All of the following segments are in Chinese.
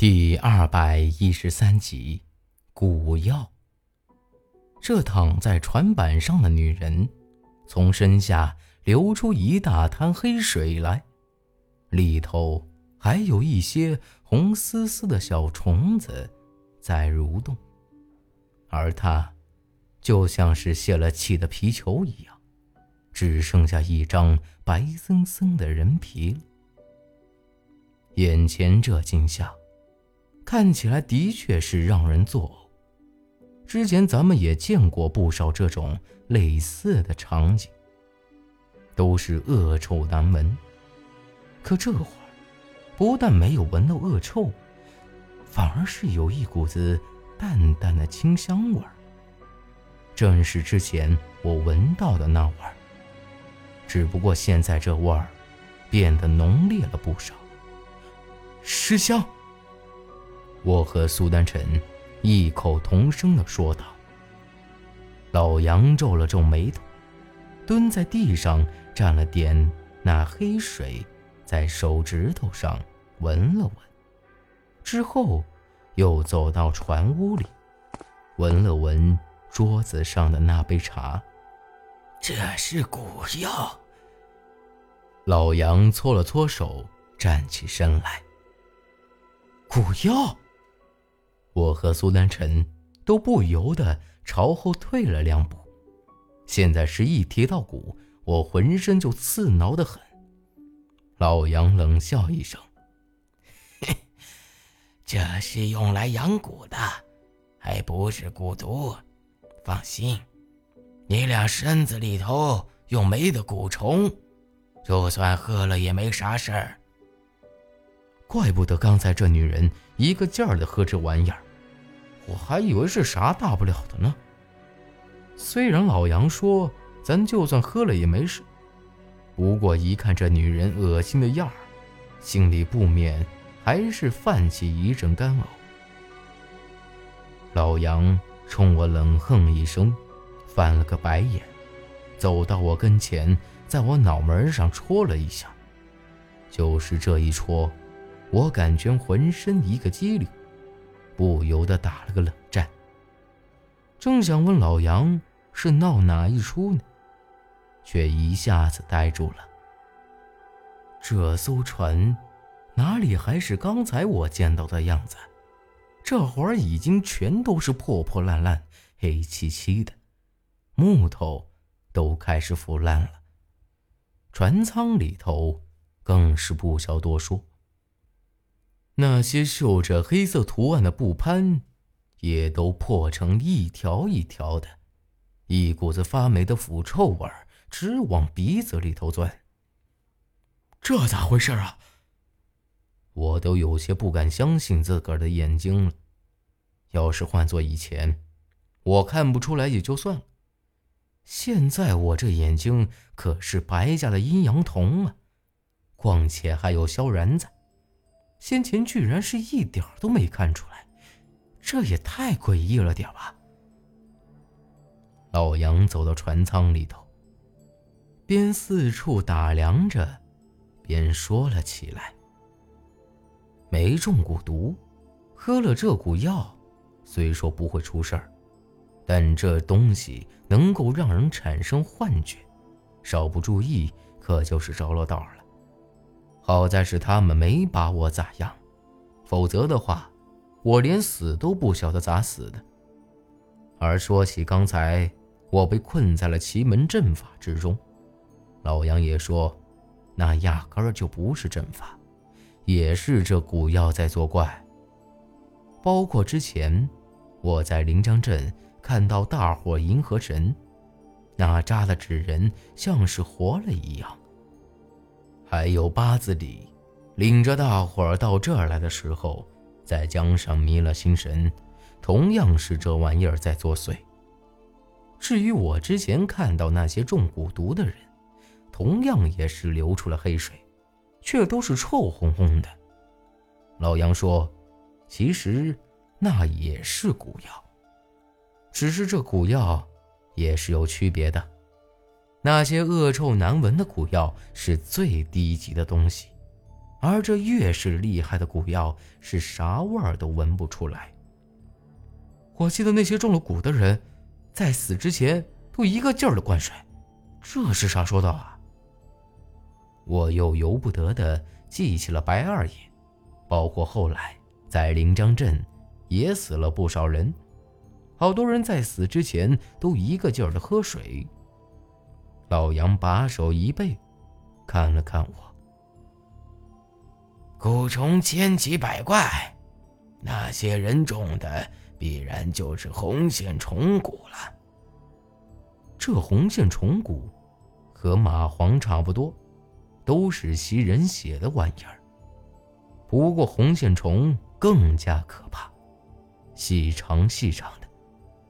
第二百一十三集，蛊药。这躺在船板上的女人，从身下流出一大滩黑水来，里头还有一些红丝丝的小虫子在蠕动，而她，就像是泄了气的皮球一样，只剩下一张白森森的人皮。眼前这景象。看起来的确是让人作呕。之前咱们也见过不少这种类似的场景，都是恶臭难闻。可这会儿，不但没有闻到恶臭，反而是有一股子淡淡的清香味儿。正是之前我闻到的那味儿，只不过现在这味儿变得浓烈了不少。尸香。我和苏丹臣异口同声地说道。老杨皱了皱眉头，蹲在地上蘸了点那黑水，在手指头上闻了闻，之后又走到船屋里，闻了闻桌子上的那杯茶。这是古药。老杨搓了搓手，站起身来。古药。我和苏丹臣都不由得朝后退了两步。现在是一提到蛊，我浑身就刺挠的很。老杨冷笑一声：“这是用来养蛊的，还不是蛊毒。放心，你俩身子里头又没得蛊虫，就算喝了也没啥事儿。怪不得刚才这女人一个劲儿的喝这玩意儿。”我还以为是啥大不了的呢。虽然老杨说咱就算喝了也没事，不过一看这女人恶心的样儿，心里不免还是泛起一阵干呕。老杨冲我冷哼一声，翻了个白眼，走到我跟前，在我脑门上戳了一下。就是这一戳，我感觉浑身一个激灵。不由得打了个冷战。正想问老杨是闹哪一出呢，却一下子呆住了。这艘船哪里还是刚才我见到的样子？这会儿已经全都是破破烂烂、黑漆漆的，木头都开始腐烂了。船舱里头更是不消多说。那些绣着黑色图案的布幡，也都破成一条一条的，一股子发霉的腐臭味儿直往鼻子里头钻。这咋回事啊？我都有些不敢相信自个儿的眼睛了。要是换做以前，我看不出来也就算了，现在我这眼睛可是白家的阴阳瞳啊！况且还有萧然在。先前居然是一点都没看出来，这也太诡异了点吧！老杨走到船舱里头，边四处打量着，边说了起来：“没中蛊毒，喝了这股药，虽说不会出事儿，但这东西能够让人产生幻觉，稍不注意可就是着了道了。”好在是他们没把我咋样，否则的话，我连死都不晓得咋死的。而说起刚才我被困在了奇门阵法之中，老杨也说，那压根儿就不是阵法，也是这蛊药在作怪。包括之前我在临江镇看到大伙迎合神，那扎的纸人像是活了一样。还有八字里，领着大伙儿到这儿来的时候，在江上迷了心神，同样是这玩意儿在作祟。至于我之前看到那些中蛊毒的人，同样也是流出了黑水，却都是臭烘烘的。老杨说：“其实那也是蛊药，只是这蛊药也是有区别的。”那些恶臭难闻的蛊药是最低级的东西，而这越是厉害的蛊药，是啥味儿都闻不出来。我记得那些中了蛊的人，在死之前都一个劲儿的灌水，这是啥说道啊？我又由不得的记起了白二爷，包括后来在临江镇也死了不少人，好多人在死之前都一个劲儿的喝水。老杨把手一背，看了看我。蛊虫千奇百怪，那些人中的必然就是红线虫蛊了。这红线虫蛊和蚂蟥差不多，都是吸人血的玩意儿。不过红线虫更加可怕，细长细长的，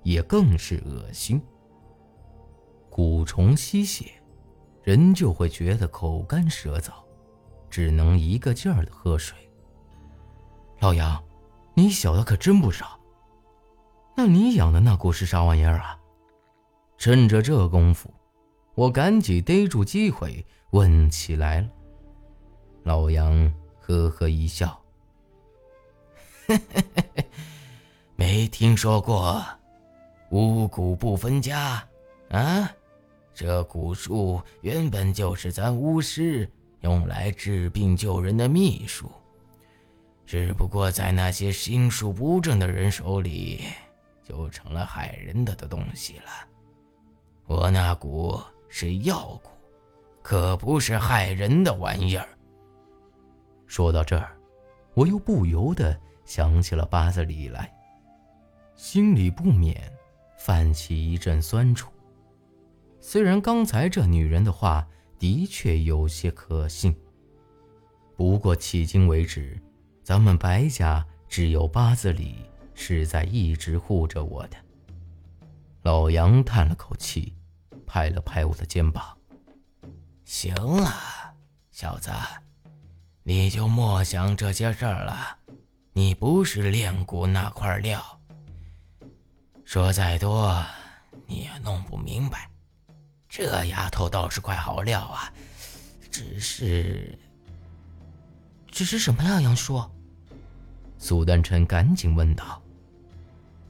也更是恶心。蛊虫吸血，人就会觉得口干舌燥。只能一个劲儿的喝水。老杨，你晓得可真不少。那你养的那蛊是啥玩意儿啊？趁着这功夫，我赶紧逮住机会问起来了。老杨呵呵一笑：“没听说过五谷不分家啊？这蛊术原本就是咱巫师。”用来治病救人的秘术，只不过在那些心术不正的人手里，就成了害人的的东西了。我那蛊是药蛊，可不是害人的玩意儿。说到这儿，我又不由得想起了八子里来，心里不免泛起一阵酸楚。虽然刚才这女人的话。的确有些可信。不过迄今为止，咱们白家只有八字里是在一直护着我的。老杨叹了口气，拍了拍我的肩膀：“行了，小子，你就莫想这些事儿了。你不是练蛊那块料，说再多你也弄不明白。”这丫头倒是块好料啊，只是……只是什么呀，杨叔？苏丹琛赶紧问道。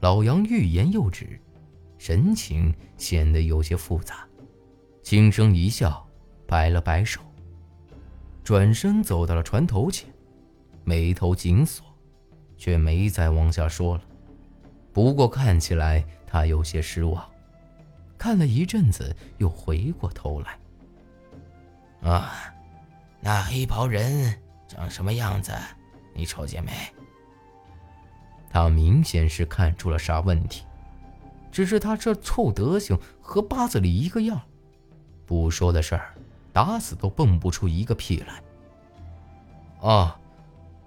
老杨欲言又止，神情显得有些复杂，轻声一笑，摆了摆手，转身走到了船头前，眉头紧锁，却没再往下说了。不过看起来他有些失望。看了一阵子，又回过头来。啊，那黑袍人长什么样子？你瞅见没？他明显是看出了啥问题，只是他这臭德行和八子里一个样，不说的事儿，打死都蹦不出一个屁来。啊，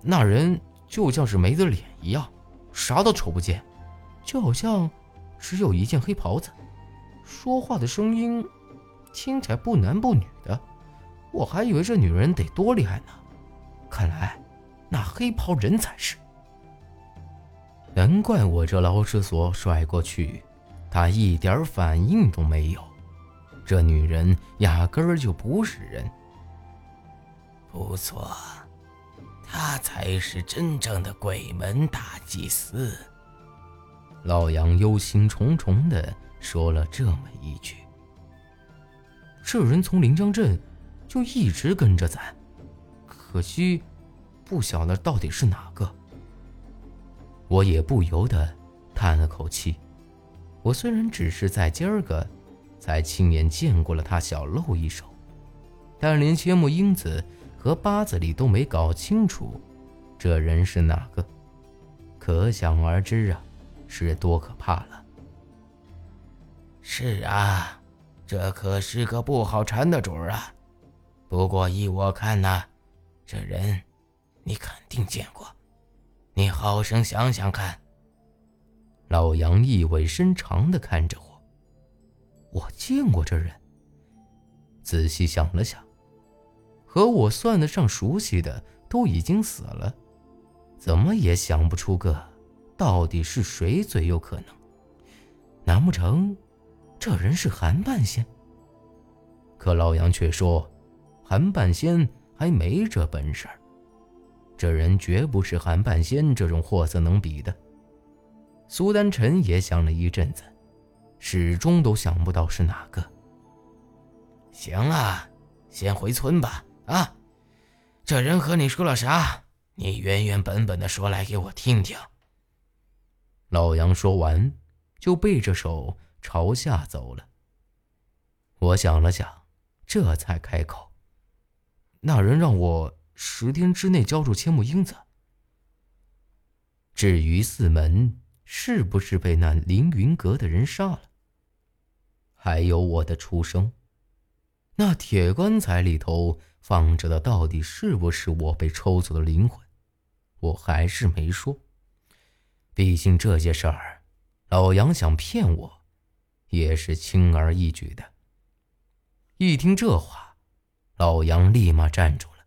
那人就像是没的脸一样，啥都瞅不见，就好像只有一件黑袍子。说话的声音听起来不男不女的，我还以为这女人得多厉害呢。看来那黑袍人才是。难怪我这老师所甩过去，她一点反应都没有。这女人压根儿就不是人。不错，她才是真正的鬼门大祭司。老杨忧心忡忡的。说了这么一句：“这人从临江镇就一直跟着咱，可惜不晓得到底是哪个。”我也不由得叹了口气。我虽然只是在今儿个才亲眼见过了他小露一手，但连千木英子和八子里都没搞清楚这人是哪个，可想而知啊，是多可怕了。是啊，这可是个不好缠的主儿啊。不过依我看呐，这人你肯定见过。你好生想想看。老杨意味深长的看着我。我见过这人。仔细想了想，和我算得上熟悉的都已经死了，怎么也想不出个到底是谁最有可能。难不成？这人是韩半仙，可老杨却说，韩半仙还没这本事这人绝不是韩半仙这种货色能比的。苏丹臣也想了一阵子，始终都想不到是哪个。行了，先回村吧。啊，这人和你说了啥？你原原本本的说来给我听听。老杨说完，就背着手朝下走了。我想了想，这才开口：“那人让我……”十天之内交出千木英子。至于四门是不是被那凌云阁的人杀了，还有我的出生，那铁棺材里头放着的到底是不是我被抽走的灵魂，我还是没说。毕竟这些事儿，老杨想骗我，也是轻而易举的。一听这话，老杨立马站住了。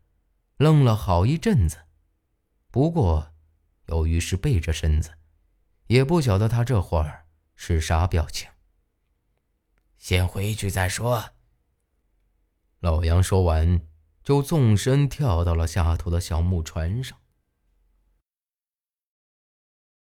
愣了好一阵子，不过，由于是背着身子，也不晓得他这会儿是啥表情。先回去再说。老杨说完，就纵身跳到了下头的小木船上。